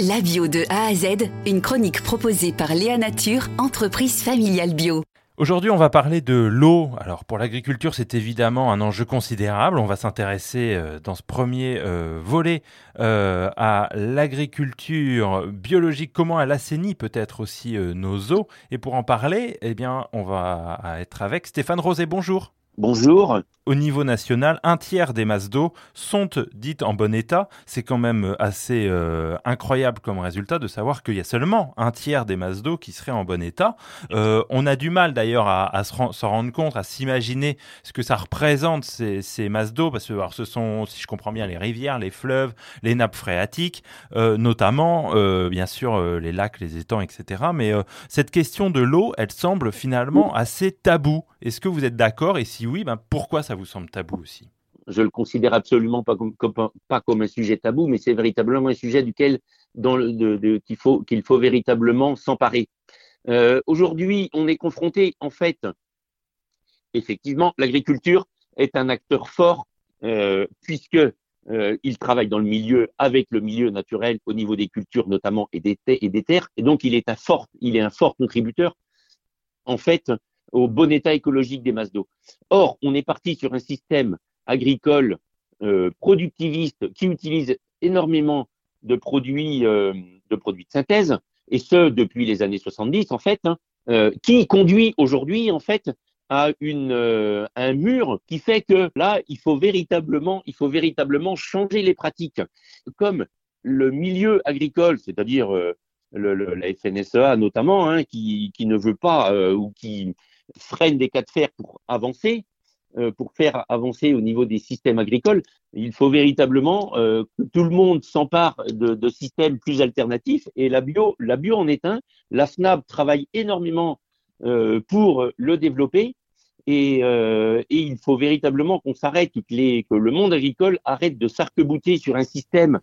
La bio de A à Z, une chronique proposée par Léa Nature, entreprise familiale bio. Aujourd'hui, on va parler de l'eau. Alors, pour l'agriculture, c'est évidemment un enjeu considérable. On va s'intéresser euh, dans ce premier euh, volet euh, à l'agriculture biologique, comment elle assainit peut-être aussi nos eaux. Et pour en parler, eh bien, on va être avec Stéphane Rosé. Bonjour. Bonjour. Au niveau national, un tiers des masses d'eau sont dites en bon état. C'est quand même assez euh, incroyable comme résultat de savoir qu'il y a seulement un tiers des masses d'eau qui seraient en bon état. Euh, on a du mal d'ailleurs à, s'en rendre compte, à s'imaginer ce que ça représente ces, masses d'eau, parce que ce sont, si je comprends bien, les rivières, les fleuves, les nappes phréatiques, euh, notamment, bien sûr, les lacs, les étangs, etc. Mais cette question de l'eau, elle semble finalement assez taboue. Est-ce que vous êtes d'accord? Et si oui, ben pourquoi ça vous semble tabou aussi Je le considère absolument pas comme, pas comme un sujet tabou, mais c'est véritablement un sujet duquel qu'il faut qu'il faut véritablement s'emparer. Euh, aujourd'hui, on est confronté, en fait, effectivement, l'agriculture est un acteur fort euh, puisque euh, il travaille dans le milieu avec le milieu naturel au niveau des cultures notamment et des, et des terres, et donc il est un fort, il est un fort contributeur en fait au bon état écologique des masses d'eau. Or, on est parti sur un système agricole euh, productiviste qui utilise énormément de produits, euh, de produits de synthèse, et ce depuis les années 70 en fait, hein, euh, qui conduit aujourd'hui en fait à une, un mur qui fait que là, il faut véritablement, il faut véritablement changer les pratiques. Comme le milieu agricole, c'est-à-dire la FNSEA notamment, hein, qui, qui, ne veut pas ou qui, freine des cas de fer pour avancer, euh, pour faire avancer au niveau des systèmes agricoles, il faut véritablement euh, que tout le monde s'empare de, systèmes plus alternatifs. Et la bio, la bio en est un. La FNAB travaille énormément euh, pour le développer. Et, et, il faut véritablement qu'on s'arrête, que le monde agricole arrête de s'arc-bouter sur un système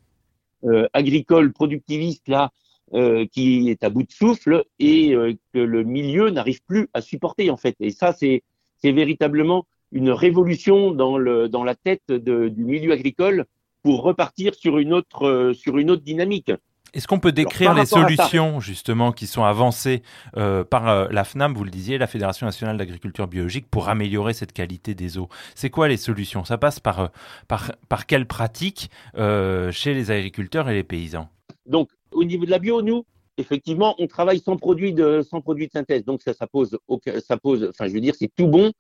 agricole productiviste là euh, qui est à bout de souffle et euh, que le milieu n'arrive plus à supporter en fait. Et ça, c'est véritablement une révolution dans, le, dans la tête de, du milieu agricole pour repartir sur une autre, euh, sur une autre dynamique. Est-ce qu'on peut décrire les solutions justement qui sont avancées euh, par la FNAM, vous le disiez, la Fédération nationale d'agriculture biologique, pour améliorer cette qualité des eaux? C'est quoi les solutions? Ça passe par, par, par quelles pratiques chez les agriculteurs et les paysans? Donc, au niveau de la bio, nous, effectivement, on travaille sans produit de, sans de synthèse. Donc, ça, pose, ça enfin, je veux dire, c'est tout bon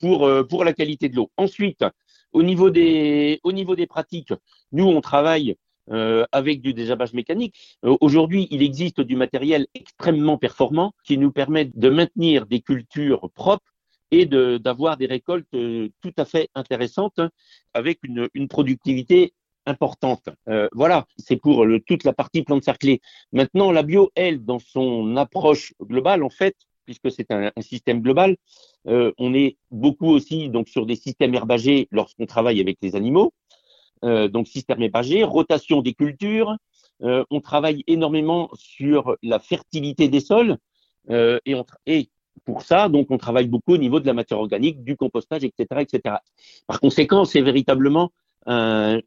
pour, euh, pour la qualité de l'eau. Ensuite, au niveau des, au niveau des pratiques, nous, on travaille euh, avec du désherbage mécanique. Euh, aujourd'hui, il existe du matériel extrêmement performant qui nous permet de maintenir des cultures propres et d'avoir des récoltes tout à fait intéressantes avec une, une productivité importante. Euh, voilà, c'est pour toute la partie plante cerclée. Maintenant, la bio, elle, dans son approche globale, en fait, puisque c'est un, système global, euh, on est beaucoup aussi donc sur des systèmes herbagés lorsqu'on travaille avec les animaux. Euh, donc système herbagé, rotation des cultures. On travaille énormément sur la fertilité des sols et, et pour ça, donc, on travaille beaucoup au niveau de la matière organique, du compostage, etc., etc. Par conséquent, c'est véritablement un,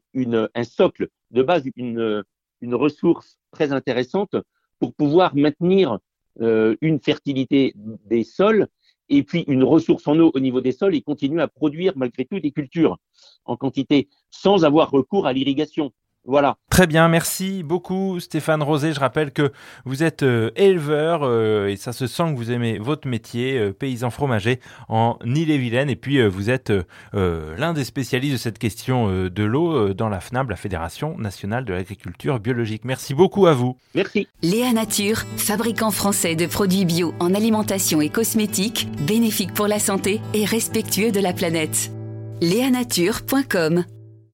socle de base, une, une ressource très intéressante pour pouvoir maintenir euh, une fertilité des sols et puis une ressource en eau au niveau des sols et continuer à produire malgré tout des cultures en quantité sans avoir recours à l'irrigation. Voilà. Très bien, merci beaucoup Stéphane Rosé. Je rappelle que vous êtes euh, éleveur euh, et ça se sent que vous aimez votre métier, euh, paysan fromager en Ille-et-Vilaine. Et puis vous êtes l'un des spécialistes de cette question de l'eau dans la FNAB, la Fédération nationale de l'agriculture biologique. Merci beaucoup à vous. Merci. Léa Nature, fabricant français de produits bio en alimentation et cosmétiques, bénéfique pour la santé et respectueux de la planète. Léanature.com